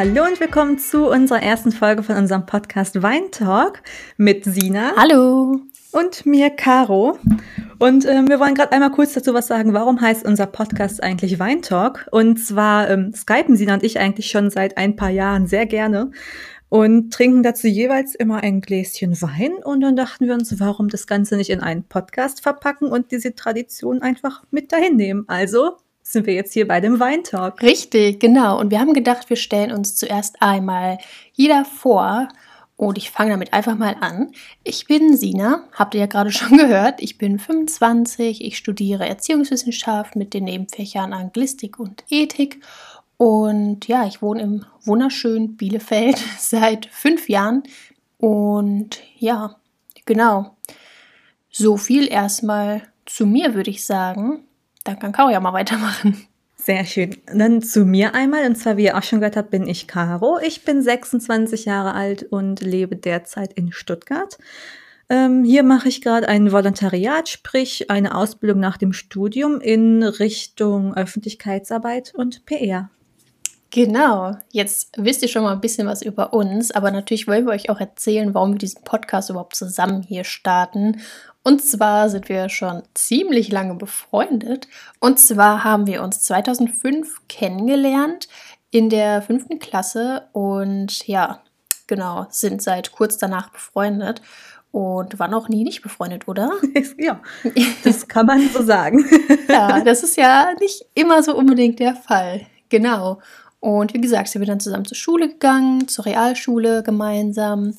Hallo und willkommen zu unserer ersten Folge von unserem Podcast Wein Talk mit Sina. Hallo. Und mir, Caro. Und ähm, wir wollen gerade einmal kurz dazu was sagen. Warum heißt unser Podcast eigentlich Wein Talk? Und zwar ähm, skypen Sina und ich eigentlich schon seit ein paar Jahren sehr gerne und trinken dazu jeweils immer ein Gläschen Wein. Und dann dachten wir uns, warum das Ganze nicht in einen Podcast verpacken und diese Tradition einfach mit dahin nehmen. Also sind wir jetzt hier bei dem Weintalk. Richtig, genau. Und wir haben gedacht, wir stellen uns zuerst einmal jeder vor. Und ich fange damit einfach mal an. Ich bin Sina, habt ihr ja gerade schon gehört. Ich bin 25, ich studiere Erziehungswissenschaft mit den Nebenfächern Anglistik und Ethik. Und ja, ich wohne im wunderschönen Bielefeld seit fünf Jahren. Und ja, genau. So viel erstmal zu mir, würde ich sagen. Dann kann Caro ja mal weitermachen. Sehr schön. Dann zu mir einmal. Und zwar, wie ihr auch schon gehört habt, bin ich Caro. Ich bin 26 Jahre alt und lebe derzeit in Stuttgart. Ähm, hier mache ich gerade ein Volontariat, sprich eine Ausbildung nach dem Studium in Richtung Öffentlichkeitsarbeit und PR. Genau, jetzt wisst ihr schon mal ein bisschen was über uns, aber natürlich wollen wir euch auch erzählen, warum wir diesen Podcast überhaupt zusammen hier starten. Und zwar sind wir schon ziemlich lange befreundet. Und zwar haben wir uns 2005 kennengelernt in der fünften Klasse und ja, genau, sind seit kurz danach befreundet und waren auch nie nicht befreundet, oder? ja, das kann man so sagen. ja, das ist ja nicht immer so unbedingt der Fall. Genau. Und wie gesagt, sind wir dann zusammen zur Schule gegangen, zur Realschule gemeinsam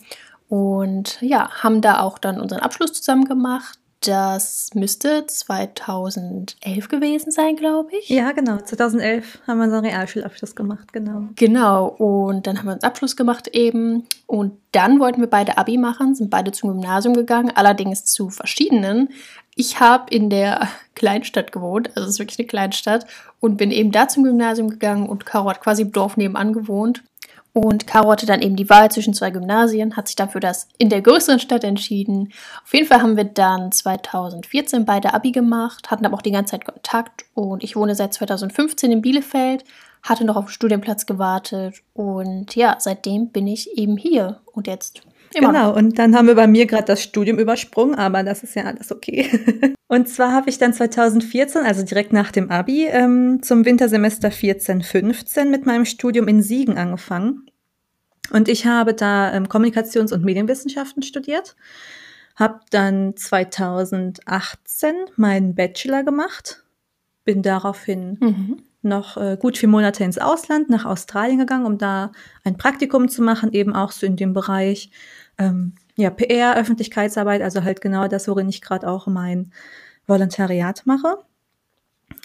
und ja, haben da auch dann unseren Abschluss zusammen gemacht. Das müsste 2011 gewesen sein, glaube ich. Ja, genau. 2011 haben wir unseren Realschulabschluss gemacht, genau. Genau. Und dann haben wir uns Abschluss gemacht eben. Und dann wollten wir beide Abi machen, sind beide zum Gymnasium gegangen, allerdings zu verschiedenen. Ich habe in der Kleinstadt gewohnt, also es ist wirklich eine Kleinstadt, und bin eben da zum Gymnasium gegangen und Caro hat quasi im Dorf nebenan gewohnt. Und Caro hatte dann eben die Wahl zwischen zwei Gymnasien, hat sich dann für das in der größeren Stadt entschieden. Auf jeden Fall haben wir dann 2014 beide Abi gemacht, hatten aber auch die ganze Zeit Kontakt. Und ich wohne seit 2015 in Bielefeld, hatte noch auf den Studienplatz gewartet. Und ja, seitdem bin ich eben hier. Und jetzt Immer. Genau, und dann haben wir bei mir gerade das Studium übersprungen, aber das ist ja alles okay. und zwar habe ich dann 2014, also direkt nach dem Abi, ähm, zum Wintersemester 14-15 mit meinem Studium in Siegen angefangen. Und ich habe da ähm, Kommunikations- und Medienwissenschaften studiert, habe dann 2018 meinen Bachelor gemacht, bin daraufhin mhm. Noch äh, gut vier Monate ins Ausland, nach Australien gegangen, um da ein Praktikum zu machen, eben auch so in dem Bereich ähm, ja, PR, Öffentlichkeitsarbeit, also halt genau das, worin ich gerade auch mein Volontariat mache.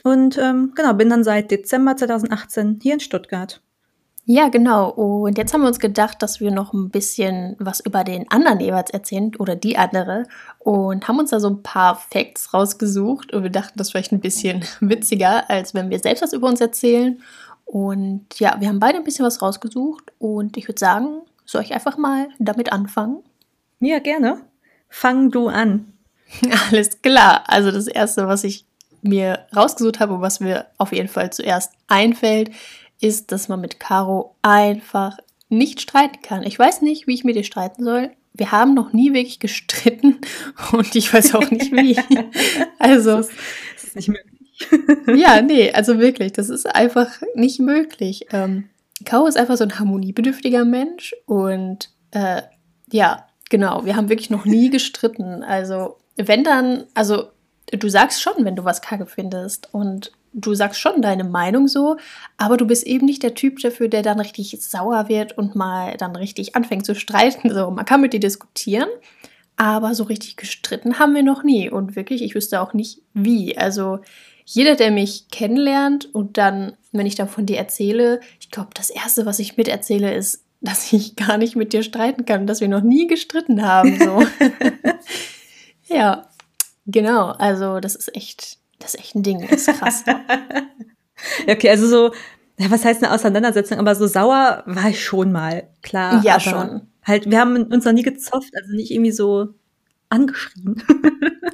Und ähm, genau, bin dann seit Dezember 2018 hier in Stuttgart. Ja, genau. Und jetzt haben wir uns gedacht, dass wir noch ein bisschen was über den anderen jeweils erzählen oder die andere und haben uns da so ein paar Facts rausgesucht und wir dachten, das ist vielleicht ein bisschen witziger, als wenn wir selbst was über uns erzählen. Und ja, wir haben beide ein bisschen was rausgesucht und ich würde sagen, soll ich einfach mal damit anfangen? Ja, gerne. Fang du an. Alles klar. Also das Erste, was ich mir rausgesucht habe und was mir auf jeden Fall zuerst einfällt, ist, dass man mit Caro einfach nicht streiten kann. Ich weiß nicht, wie ich mit ihr streiten soll. Wir haben noch nie wirklich gestritten und ich weiß auch nicht wie. Also, das ist, das ist nicht möglich. ja, nee, also wirklich, das ist einfach nicht möglich. Ähm, Kao ist einfach so ein harmoniebedürftiger Mensch und äh, ja, genau, wir haben wirklich noch nie gestritten. Also, wenn dann, also du sagst schon, wenn du was kacke findest und du sagst schon deine Meinung so, aber du bist eben nicht der Typ dafür, der dann richtig sauer wird und mal dann richtig anfängt zu streiten. So, man kann mit dir diskutieren, aber so richtig gestritten haben wir noch nie und wirklich, ich wüsste auch nicht wie. Also, jeder, der mich kennenlernt und dann, wenn ich dann von dir erzähle, ich glaube, das Erste, was ich miterzähle, ist, dass ich gar nicht mit dir streiten kann, dass wir noch nie gestritten haben. So. ja, genau. Also das ist echt, das ist echt ein Ding. Das ist krass. okay, also so, ja, was heißt eine Auseinandersetzung? Aber so sauer war ich schon mal, klar. Ja, schon. Halt, wir haben uns noch nie gezofft, also nicht irgendwie so angeschrien.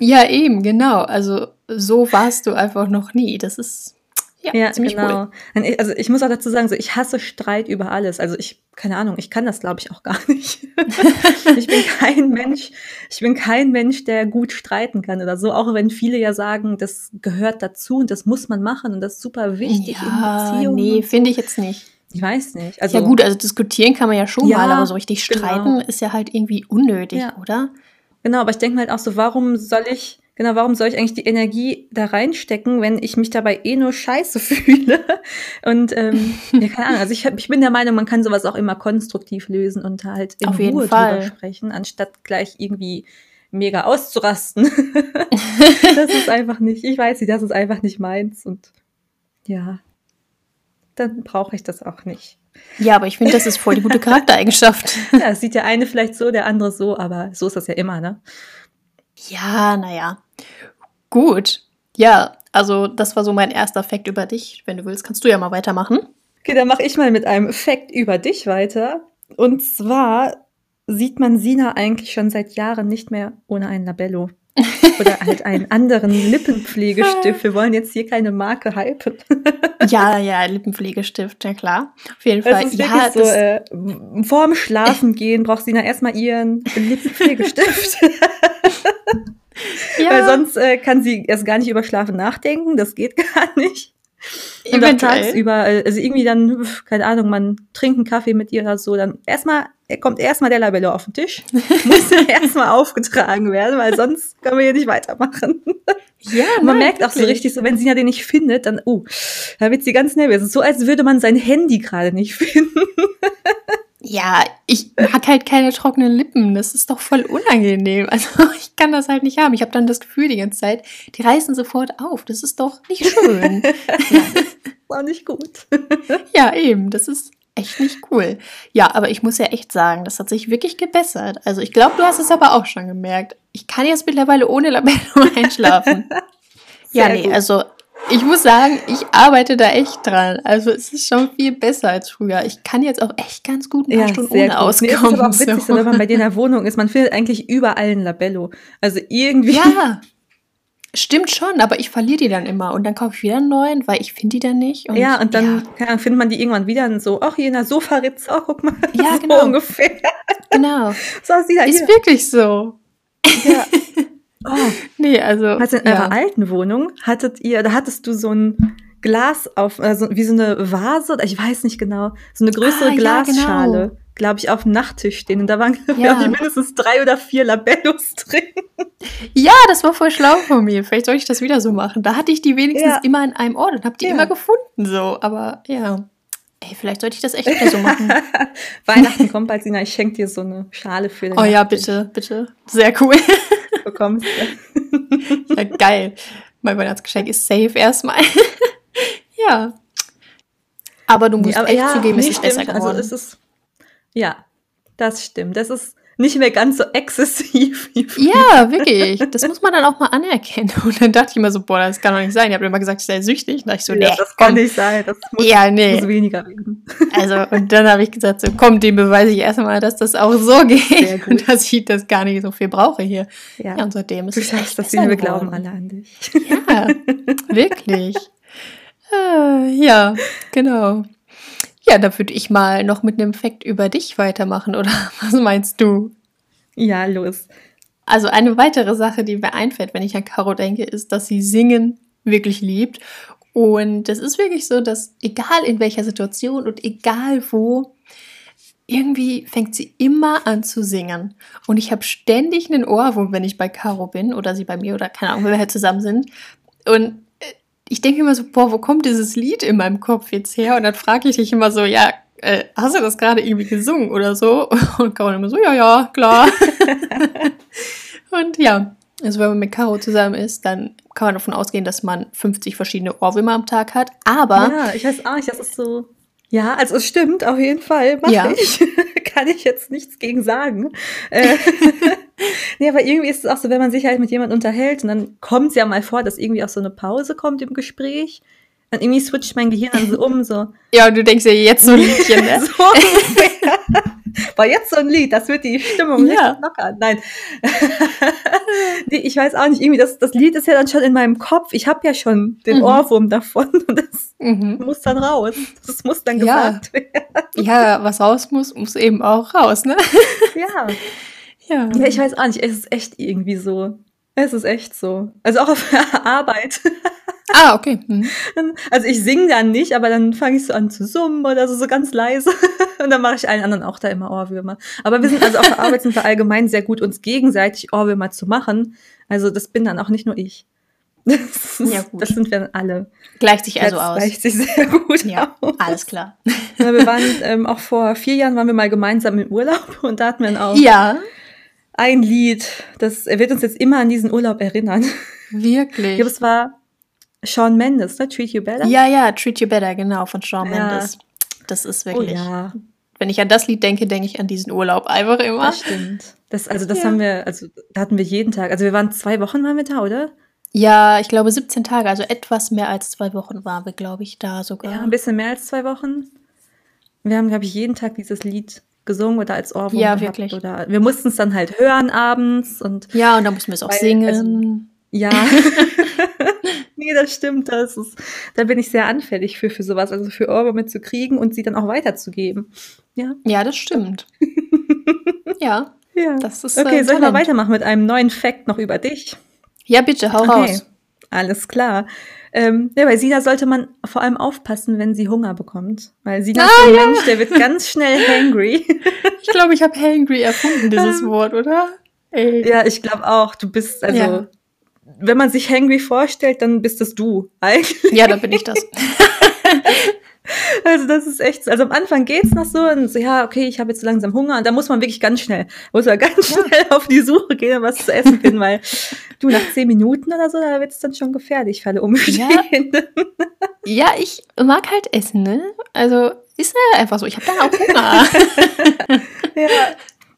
ja, eben, genau. Also so warst du einfach noch nie. Das ist, Ja, Ja, ziemlich genau. cool. Also ich muss auch dazu sagen, so ich hasse Streit über alles. Also ich, keine Ahnung, ich kann das glaube ich auch gar nicht. ich bin kein Mensch, ich bin kein Mensch, der gut streiten kann oder so. Auch wenn viele ja sagen, das gehört dazu und das muss man machen und das ist super wichtig ja, in Beziehungen. nee, so. finde ich jetzt nicht. Ich weiß nicht. Also ja gut, also diskutieren kann man ja schon Ja, mal, aber so richtig genau. streiten ist ja halt irgendwie unnötig, Ja. oder? Genau, aber ich denke halt auch so, warum soll ich, genau, warum soll ich eigentlich die Energie da reinstecken, wenn ich mich dabei eh nur scheiße fühle? Und ähm, ja, keine Ahnung, also ich, ich bin der Meinung, man kann sowas auch immer konstruktiv lösen und halt in Auf jeden Ruhe Fall. drüber sprechen, anstatt gleich irgendwie mega auszurasten. das ist einfach nicht, ich weiß nicht, das ist einfach nicht meins und ja, dann brauche ich das auch nicht. Ja, aber ich finde, das ist voll die gute Charaktereigenschaft. Ja, sieht der eine vielleicht so, der andere so, aber so ist das ja immer, ne? Ja, naja. Gut. Ja, also das war so mein erster Fakt über dich. Wenn du willst, kannst du ja mal weitermachen. Okay, dann mache ich mal mit einem Fakt über dich weiter. Und zwar sieht man Sina eigentlich schon seit Jahren nicht mehr ohne ein Labello. Oder halt einen anderen Lippenpflegestift. Wir wollen jetzt hier keine Marke hypen. Ja, ja, Lippenpflegestift, ja klar. Auf jeden Fall. Das ist ja, so, äh, vorm Schlafen gehen braucht Sina erstmal ihren Lippenpflegestift. Ja, Weil sonst äh, kann sie erst gar nicht über Schlafen nachdenken. Das geht gar nicht. Und eventuell. tagsüber, äh, also irgendwie dann, keine Ahnung, man trinkt einen Kaffee mit ihr oder so, dann erstmal, er kommt erstmal der Labello auf den Tisch, muss erstmal aufgetragen werden, weil sonst können wir hier nicht weitermachen. Ja, man nein, merkt auch so wirklich. richtig, so wenn Sina den nicht findet, dann, oh, da wird sie ganz nervös. Es ist so, als würde man sein Handy gerade nicht finden. Ja, ich mag halt keine trockenen Lippen. Das ist doch voll unangenehm. Also ich kann das halt nicht haben. Ich habe dann das Gefühl die ganze Zeit, die reißen sofort auf. Das ist doch nicht schön. Auch nicht gut. ja, eben. Das ist echt nicht cool. Ja, aber ich muss ja echt sagen, das hat sich wirklich gebessert. Also ich glaube, du hast es aber auch schon gemerkt. Ich kann jetzt mittlerweile ohne Labello einschlafen. ja, nee, gut. also ich muss sagen, ich arbeite da echt dran. Also es ist schon viel besser als früher. Ich kann jetzt auch echt ganz gut ein paar Stunden ohne Nee, es auskommen. ist aber auch witzig, so. so. wenn man bei dir in der Wohnung ist, man findet eigentlich überall ein Labello. Also irgendwie. Ja, stimmt schon, aber ich verliere die dann immer und dann kaufe ich wieder einen neuen, weil ich finde die dann nicht. Und, ja, und dann ja, findet man die irgendwann wieder und so, ach, hier in der Sofaritze, oh, guck mal. Ja, so genau. ungefähr. genau. So sieht Ist hier. wirklich so. Ja. Oh, Nee, also. also in ja. eurer alten Wohnung hattet ihr, da hattest du so ein Glas auf, also wie so eine Vase, oder ich weiß nicht genau, so eine größere Ah, ja, Glasschale, genau. glaube ich, auf dem Nachttisch stehen. Und da waren, Ja. glaube ich, mindestens drei oder vier Labellos drin. ja, das war voll schlau von mir. Vielleicht soll ich das wieder so machen. Da hatte ich die wenigstens Ja. immer in einem Ort und habe die Ja. immer gefunden, so. Aber ja. Ey, vielleicht sollte ich das echt wieder so machen. Weihnachten kommt bald, Sina, ich schenke dir so eine Schale für den oh ja, Nachttisch. bitte, bitte. Sehr cool. Bekommst. ja, geil. Mein Weihnachtsgeschenk ist safe erstmal. ja. Aber du musst aber echt ja, zugeben, es ist besser stimmt. geworden. Also es ist, ja, das stimmt. Das ist nicht mehr ganz so exzessiv wie früher. Ja, wirklich. Das muss man dann auch mal anerkennen. Und dann dachte ich immer so, boah, das kann doch nicht sein. Ihr habt immer gesagt, ich sei süchtig. Und dachte ich so, nee, Ja, das kann nicht sein. Das muss, Ja, muss nee. weniger werden. Also, und dann habe ich gesagt, so, komm, dem beweise ich erstmal, dass das auch so geht. Und dass ich das gar nicht so viel brauche hier. Ja, Ja, und seitdem ist du es sagst echt das, besser wir glauben alle an dich. Ja, wirklich. Äh, ja, genau. Ja, da würde ich mal noch mit einem Fakt über dich weitermachen, oder was meinst du? Ja, los. Also eine weitere Sache, die mir einfällt, wenn ich an Caro denke, ist, dass sie Singen wirklich liebt. Und es ist wirklich so, dass egal in welcher Situation und egal wo, irgendwie fängt sie immer an zu singen. Und ich habe ständig einen Ohrwurm, wenn ich bei Caro bin oder sie bei mir oder keine Ahnung, wenn wir halt zusammen sind. Und ich denke immer so, boah, wo kommt dieses Lied in meinem Kopf jetzt her? Und dann frage ich dich immer so, ja, äh, hast du das gerade irgendwie gesungen oder so? Und Caro immer so, ja, ja, klar. Und ja, also wenn man mit Caro zusammen ist, dann kann man davon ausgehen, dass man 50 verschiedene Ohrwürmer am Tag hat. Aber Ja, ich weiß auch nicht, das ist so. Ja, also es stimmt, auf jeden Fall. Mach Ja. ich. Kann ich jetzt nichts gegen sagen. Äh, nee, aber irgendwie ist es auch so, wenn man sich halt mit jemandem unterhält und dann kommt es ja mal vor, dass irgendwie auch so eine Pause kommt im Gespräch. Dann irgendwie switcht mein Gehirn dann so um, so. ja, du denkst ja jetzt so ein Liedchen, ne? so. War jetzt so ein Lied, das wird die Stimmung Ja. richtig lockern. Nein. nee, ich weiß auch nicht, irgendwie, das, das Lied ist ja dann schon in meinem Kopf. Ich habe ja schon den Mhm. Ohrwurm davon und das Mhm. muss dann raus. Das muss dann Ja. gesagt werden. Ja, was raus muss, muss eben auch raus, ne? Ja. Ja. ja, ich weiß auch nicht, es ist echt irgendwie so. Es ist echt so. Also auch auf der Arbeit. Ah, okay. Mhm. Also ich singe dann nicht, aber dann fange ich so an zu summen oder so, so ganz leise. Und dann mache ich allen anderen auch da immer Ohrwürmer. Aber wir sind also auf der Arbeit sind wir allgemein sehr gut, uns gegenseitig Ohrwürmer zu machen. Also das bin dann auch nicht nur ich. Das, ist, Ja, gut. das sind wir dann alle. Gleicht sich also das aus. gleicht sich sehr gut Ja, aus. alles klar. Ja, wir waren ähm, auch vor vier Jahren waren wir mal gemeinsam im Urlaub und da hatten wir dann auch Ja, ein Lied, das er wird uns jetzt immer an diesen Urlaub erinnern. Ich wirklich. glaube, es war Shawn Mendes, ne? Treat You Better. Ja, ja, Treat You Better, genau, von Shawn Ja. Mendes. Das ist oh wirklich. ja. Wenn ich an das Lied denke, denke ich an diesen Urlaub einfach immer. Das stimmt. Das, also das Ja. haben wir, also da hatten wir jeden Tag. Also wir waren zwei Wochen waren wir da, oder? Ja, ich glaube 17 Tage, also etwas mehr als zwei Wochen waren wir, glaube ich, da sogar. Ja, ein bisschen mehr als zwei Wochen. Wir haben, glaube ich, jeden Tag dieses Lied gesungen oder als Ohrwurm Ja, gehabt. wirklich. Oder wir mussten es dann halt hören abends und Ja, und da mussten wir es auch Weil, singen. also- ja. nee, das stimmt. Das ist, da bin ich sehr anfällig für, für sowas, also für Ohrwürmer zu kriegen und sie dann auch weiterzugeben. Ja. ja, das stimmt. ja, Ja. das ist. okay, äh, soll ich mal weitermachen mit einem neuen Fact noch über dich? Ja, bitte, hau raus. Alles klar. Ähm, ja, bei Sina sollte man vor allem aufpassen, wenn sie Hunger bekommt. Weil Sina Ah, ist so ein ja. Mensch, der wird ganz schnell hangry. Ich glaube, ich habe hangry erfunden, dieses Wort, oder? Ey. ja, ich glaube auch. Du bist, also, Ja. wenn man sich hangry vorstellt, dann bist das du eigentlich. Ja, dann bin ich das. Also das ist echt so. Also am Anfang geht's noch so und so, ja, okay, ich habe jetzt langsam Hunger und da muss man wirklich ganz schnell, muss man ganz schnell auf die Suche gehen und was zu essen finden, weil du nach zehn Minuten oder so, da wird's dann schon gefährlich für alle Umstehenden. Ja, ich mag halt essen, ne? Also ist ja einfach so. Ich habe dann auch Hunger. Ja.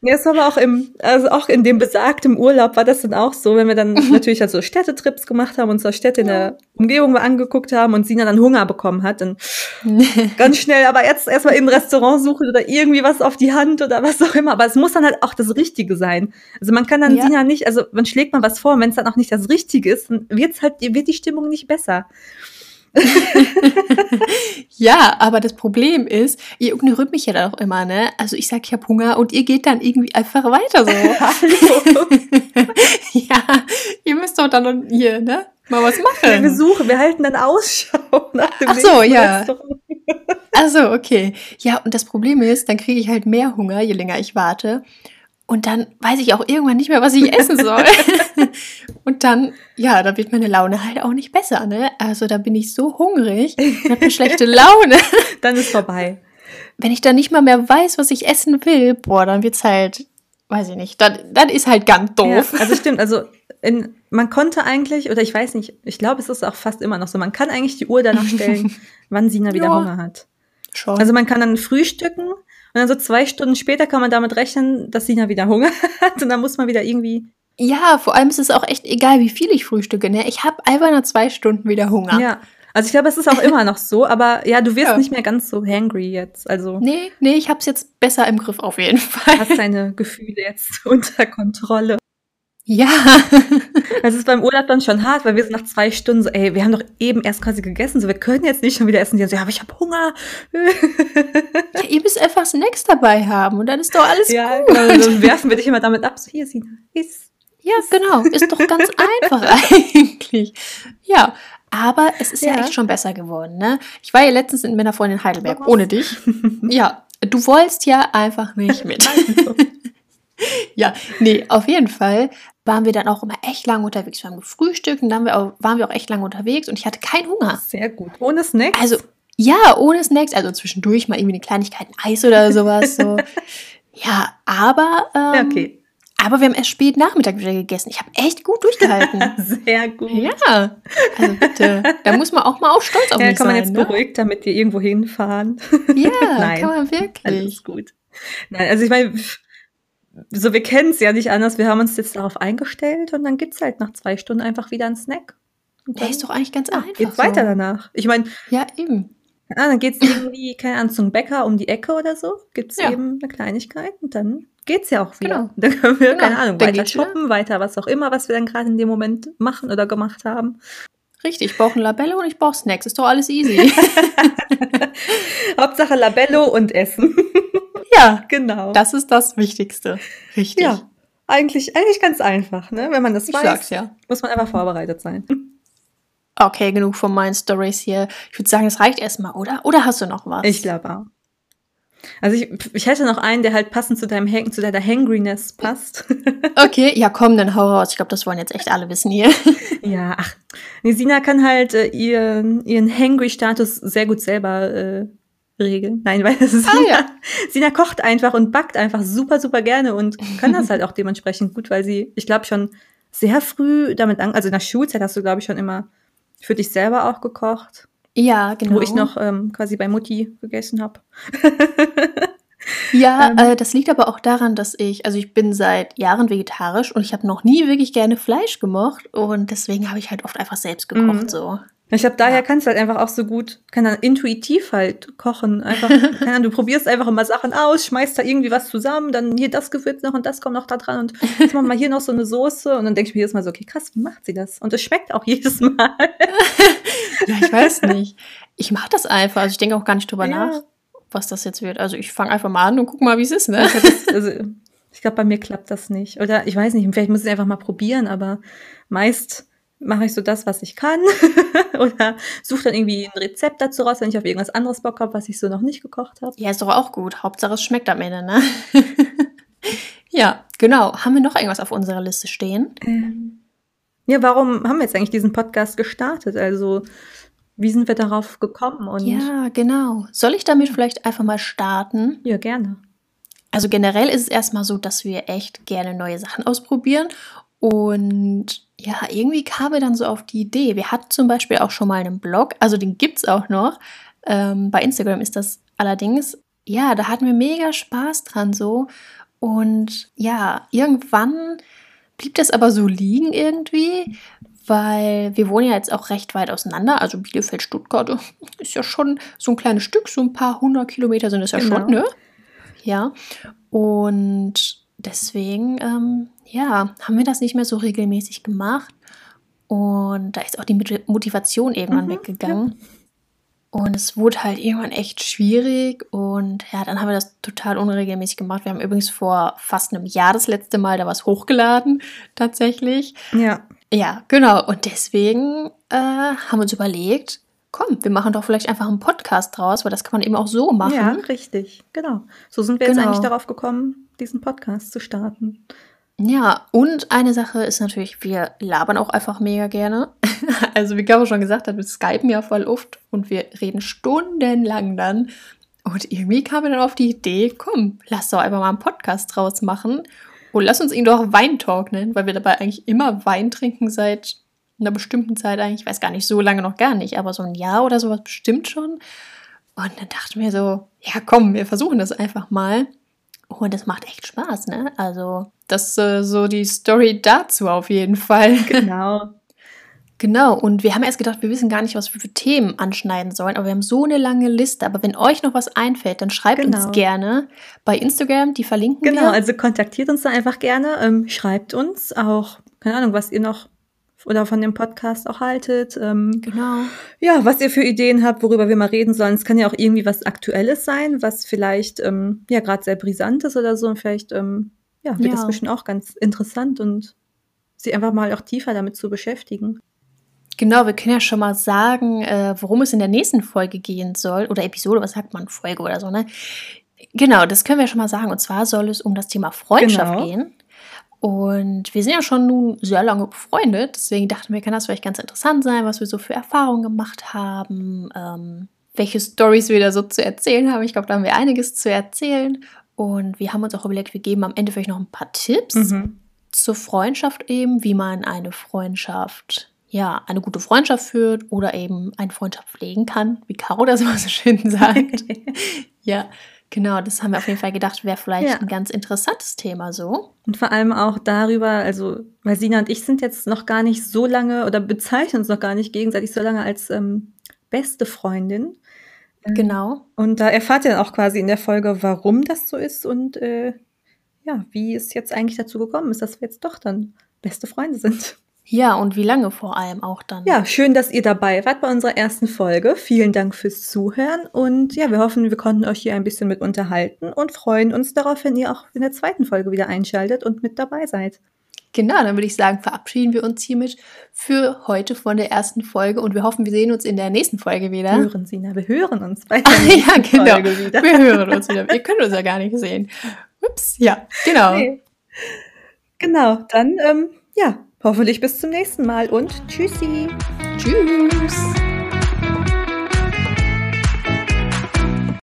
Ja, es war aber auch im, also auch in dem besagten Urlaub war das dann auch so, wenn wir dann natürlich also Städtetrips gemacht haben, uns so Städte in der Umgebung mal angeguckt haben und Sina dann Hunger bekommen hat, dann ganz schnell, aber jetzt erstmal im Restaurant suchen oder irgendwie was auf die Hand oder was auch immer. Aber es muss dann halt auch das Richtige sein. Also man kann dann Ja. Sina nicht, also man schlägt mal was vor, wenn es dann auch nicht das Richtige ist, dann wird's halt, wird die Stimmung nicht besser. ja, aber das Problem ist, ihr ignoriert mich ja dann auch immer, ne? Also ich sag, ich habe Hunger und ihr geht dann irgendwie einfach weiter so. Ja, ihr müsst doch dann hier, ne? Mal was wir machen. suchen, wir halten dann Ausschau nach dem Ach so, nächsten ja. Restaurant. Also, okay. Ja, und das Problem ist, dann kriege ich halt mehr Hunger, je länger ich warte. Und dann weiß ich auch irgendwann nicht mehr, was ich essen soll. und dann, ja, da wird meine Laune halt auch nicht besser, ne? Also da bin ich so hungrig und habe eine schlechte Laune. Dann ist vorbei. Wenn ich dann nicht mal mehr weiß, was ich essen will, boah, dann wird's halt, weiß ich nicht, dann, dann ist halt ganz doof. Ja, also stimmt, also in, man konnte eigentlich, oder ich weiß nicht, ich glaube, es ist auch fast immer noch so, man kann eigentlich die Uhr danach stellen, wann Sina wieder Ja. Hunger hat. Schon. Also man kann dann frühstücken und dann so zwei Stunden später kann man damit rechnen, dass Sina wieder Hunger hat und dann muss man wieder irgendwie, ja, vor allem ist es auch echt egal, wie viel ich frühstücke, ne? Ich habe einfach nach zwei Stunden wieder Hunger. ja. Also ich glaube, es ist auch immer noch so, aber ja, du wirst Ja. nicht mehr ganz so hangry jetzt. Also Nee, nee, ich hab's jetzt besser im Griff auf jeden Fall. hast deine Gefühle jetzt unter Kontrolle. Ja. Das ist beim Urlaub dann schon hart, weil wir sind nach zwei Stunden so, ey, wir haben doch eben erst quasi gegessen, so wir können jetzt nicht schon wieder essen. Die so, ja, aber ich habe Hunger. ja. Ihr müsst einfach Snacks dabei haben und dann ist doch alles Ja, gut. genau. Dann werfen wir dich immer damit ab. So, hier, Sina, iss. Ja, genau. Ist doch ganz einfach eigentlich. Ja, aber es ist ja. Ja. echt schon besser geworden, ne? Ich war ja letztens in meiner Freundin Heidelberg Was? ohne dich. Ja, du wolltest ja einfach nicht mit. ja, nee, auf jeden Fall waren wir dann auch immer echt lange unterwegs. Wir haben gefrühstückt und dann wir waren wir auch echt lange unterwegs und ich hatte keinen Hunger. Sehr gut. Ohne Snacks? Also, ja, ohne Snacks, also zwischendurch mal irgendwie eine Kleinigkeit, ein Eis oder sowas. So. ja, aber, ähm, ja, okay. aber wir haben erst spät Nachmittag wieder gegessen. Ich habe echt gut durchgehalten. Sehr gut. ja, also bitte, da muss man auch mal auch stolz auf Ja, mich kann man sein. jetzt ne? beruhigt damit dir irgendwo hinfahren. Ja, Nein. kann man wirklich. Alles gut. Nein, also ich meine, so wir kennen es ja nicht anders. Wir haben uns jetzt darauf eingestellt und dann gibt's halt nach zwei Stunden einfach wieder einen Snack. Und Der ist doch eigentlich ganz ja, einfach. geht's so. weiter danach. Ich meine, Ja, eben. Ah, dann geht's irgendwie, keine Ahnung, zum Bäcker um die Ecke oder so. Gibt's Ja. eben eine Kleinigkeit und dann geht's ja auch wieder. Genau. Dann können wir, Genau. keine Ahnung, Dann weiter geht's wieder. shoppen, weiter was auch immer, was wir dann gerade in dem Moment machen oder gemacht haben. Richtig, ich brauche ein Labello und ich brauche Snacks. Ist doch alles easy. Hauptsache Labello und Essen. Ja, genau. das ist das Wichtigste. Richtig. ja, eigentlich, eigentlich ganz einfach, ne? Wenn man das Ich weiß, sag's ja. muss man einfach vorbereitet sein. Okay, genug von meinen Stories hier. Ich würde sagen, es reicht erstmal, oder? Oder hast du noch was? Ich glaube auch. Also ich, ich hätte noch einen, der halt passend zu deinem Hang, zu deiner Hangriness passt. Okay, ja komm, dann hau raus. Ich glaube, das wollen jetzt echt alle wissen hier. ja, ach. Nee, Sina kann halt äh, ihren, ihren Hangry-Status sehr gut selber äh, regeln. Nein, weil Sina, Ah, ja. Sina kocht einfach und backt einfach super, super gerne und kann das halt auch dementsprechend gut, weil sie, ich glaube, schon sehr früh damit an, also in der Schulzeit hast du, glaube ich, schon immer für dich selber auch gekocht, Ja, genau. wo ich noch ähm, quasi bei Mutti gegessen habe. Ja, Ähm. äh, das liegt aber auch daran, dass ich, also ich bin seit Jahren vegetarisch und ich habe noch nie wirklich gerne Fleisch gemocht und deswegen habe ich halt oft einfach selbst gekocht Mhm. so. Ich glaube, daher Ja. kannst du halt einfach auch so gut, kann dann intuitiv halt kochen. Einfach, keine Ahnung, du probierst einfach immer Sachen aus, schmeißt da irgendwie was zusammen, dann hier das Gewürz noch und das kommt noch da dran und jetzt machen wir mal hier noch so eine Soße und dann denke ich mir jedes Mal so, okay, krass, wie macht sie das? Und es schmeckt auch jedes Mal. Ja, ich weiß nicht. Ich mache das einfach, also ich denke auch gar nicht drüber Ja. nach, was das jetzt wird. Also ich fange einfach mal an und guck mal, wie es ist, ne? Also, ich glaube, bei mir klappt das nicht. Oder ich weiß nicht, vielleicht muss ich es einfach mal probieren, aber meist mache ich so das, was ich kann. Oder suche dann irgendwie ein Rezept dazu raus, wenn ich auf irgendwas anderes Bock habe, was ich so noch nicht gekocht habe. Ja, ist doch auch gut. Hauptsache es schmeckt am Ende, ne? ja, genau. Haben wir noch irgendwas auf unserer Liste stehen? Ähm, Ja, warum haben wir jetzt eigentlich diesen Podcast gestartet? Also, wie sind wir darauf gekommen? Und Ja, genau. Soll ich damit vielleicht einfach mal starten? ja gerne. Also generell ist es erstmal so, dass wir echt gerne neue Sachen ausprobieren. Und ja, irgendwie kamen wir dann so auf die Idee. Wir hatten zum Beispiel auch schon mal einen Blog, also den gibt es auch noch. Ähm, bei Instagram ist das allerdings. Ja, da hatten wir mega Spaß dran so. Und ja, irgendwann blieb das aber so liegen irgendwie, weil wir wohnen ja jetzt auch recht weit auseinander. Also Bielefeld, Stuttgart ist ja schon so ein kleines Stück, so ein paar hundert Kilometer sind es ja Genau. schon, ne? Ja. Und deswegen, ähm, ja, haben wir das nicht mehr so regelmäßig gemacht. Und da ist auch die Mot- Motivation irgendwann Mhm, weggegangen. Und es wurde halt irgendwann echt schwierig. Und ja, dann haben wir das total unregelmäßig gemacht. Wir haben übrigens vor fast einem Jahr das letzte Mal da was hochgeladen, tatsächlich. Ja. Ja, genau. Und deswegen äh, haben wir uns überlegt, komm, wir machen doch vielleicht einfach einen Podcast draus, weil das kann man eben auch so machen. Ja, richtig. Genau. So sind wir jetzt Genau. eigentlich darauf gekommen, diesen Podcast zu starten. Ja, und eine Sache ist natürlich, wir labern auch einfach mega gerne. Also, wie Caro schon gesagt hat, wir skypen ja voll oft und wir reden stundenlang dann. Und irgendwie kamen wir dann auf die Idee, komm, lass doch einfach mal einen Podcast draus machen und lass uns ihn doch Weintalk nennen, weil wir dabei eigentlich immer Wein trinken seit einer bestimmten Zeit eigentlich. Ich weiß gar nicht, so lange noch gar nicht, aber so ein Jahr oder sowas bestimmt schon. Und dann dachten wir so, ja komm, wir versuchen das einfach mal. Und es macht echt Spaß, ne? Also, das ist äh, so die Story dazu auf jeden Fall. Genau. Genau, und wir haben erst gedacht, wir wissen gar nicht, was wir für Themen anschneiden sollen, aber wir haben so eine lange Liste. Aber wenn euch noch was einfällt, dann schreibt Genau. uns gerne bei Instagram, die verlinken Genau, wir. also kontaktiert uns da einfach gerne. Ähm, schreibt uns auch, keine Ahnung, was ihr noch oder von dem Podcast auch haltet. Ähm, Genau. Ja, was ihr für Ideen habt, worüber wir mal reden sollen. Es kann ja auch irgendwie was Aktuelles sein, was vielleicht ähm, ja gerade sehr brisant ist oder so. Und vielleicht ähm, ja, wird Ja. das bestimmt auch ganz interessant und sie einfach mal auch tiefer damit zu beschäftigen. Genau, wir können ja schon mal sagen, äh, worum es in der nächsten Folge gehen soll. Oder Episode, was sagt man? Folge oder so, ne? Genau, das können wir schon mal sagen. Und zwar soll es um das Thema Freundschaft Genau. gehen. Und wir sind ja schon nun sehr lange befreundet. Deswegen dachten wir, kann das vielleicht ganz interessant sein, was wir so für Erfahrungen gemacht haben, ähm, welche Stories wir da so zu erzählen haben. Ich glaube, da haben wir einiges zu erzählen. Und wir haben uns auch überlegt, wir geben am Ende vielleicht noch ein paar Tipps Mhm. zur Freundschaft eben, wie man eine Freundschaft, ja, eine gute Freundschaft führt oder eben eine Freundschaft pflegen kann, wie Caro das immer so schön sagt. ja, genau, das haben wir auf jeden Fall gedacht, wäre vielleicht Ja. ein ganz interessantes Thema so. Und vor allem auch darüber, also, weil Sina und ich sind jetzt noch gar nicht so lange oder bezeichnen uns noch gar nicht gegenseitig so lange als ähm, beste Freundin. Genau. Und da erfahrt ihr dann auch quasi in der Folge, warum das so ist und äh, ja, wie es jetzt eigentlich dazu gekommen ist, dass wir jetzt doch dann beste Freunde sind. Ja, und wie lange vor allem auch dann. Ja, schön, dass ihr dabei wart bei unserer ersten Folge. Vielen Dank fürs Zuhören und ja, wir hoffen, wir konnten euch hier ein bisschen mit unterhalten und freuen uns darauf, wenn ihr auch in der zweiten Folge wieder einschaltet und mit dabei seid. Genau, dann würde ich sagen, verabschieden wir uns hiermit für heute von der ersten Folge und wir hoffen, wir sehen uns in der nächsten Folge wieder. Hören Sie, na, wir hören uns bei der nächsten ja, genau. Folge wieder. Wir hören uns wieder. Ihr könnt uns ja gar nicht sehen. Ups, ja, genau. Nee. Genau, dann ähm, ja, hoffentlich bis zum nächsten Mal und tschüssi. Tschüss.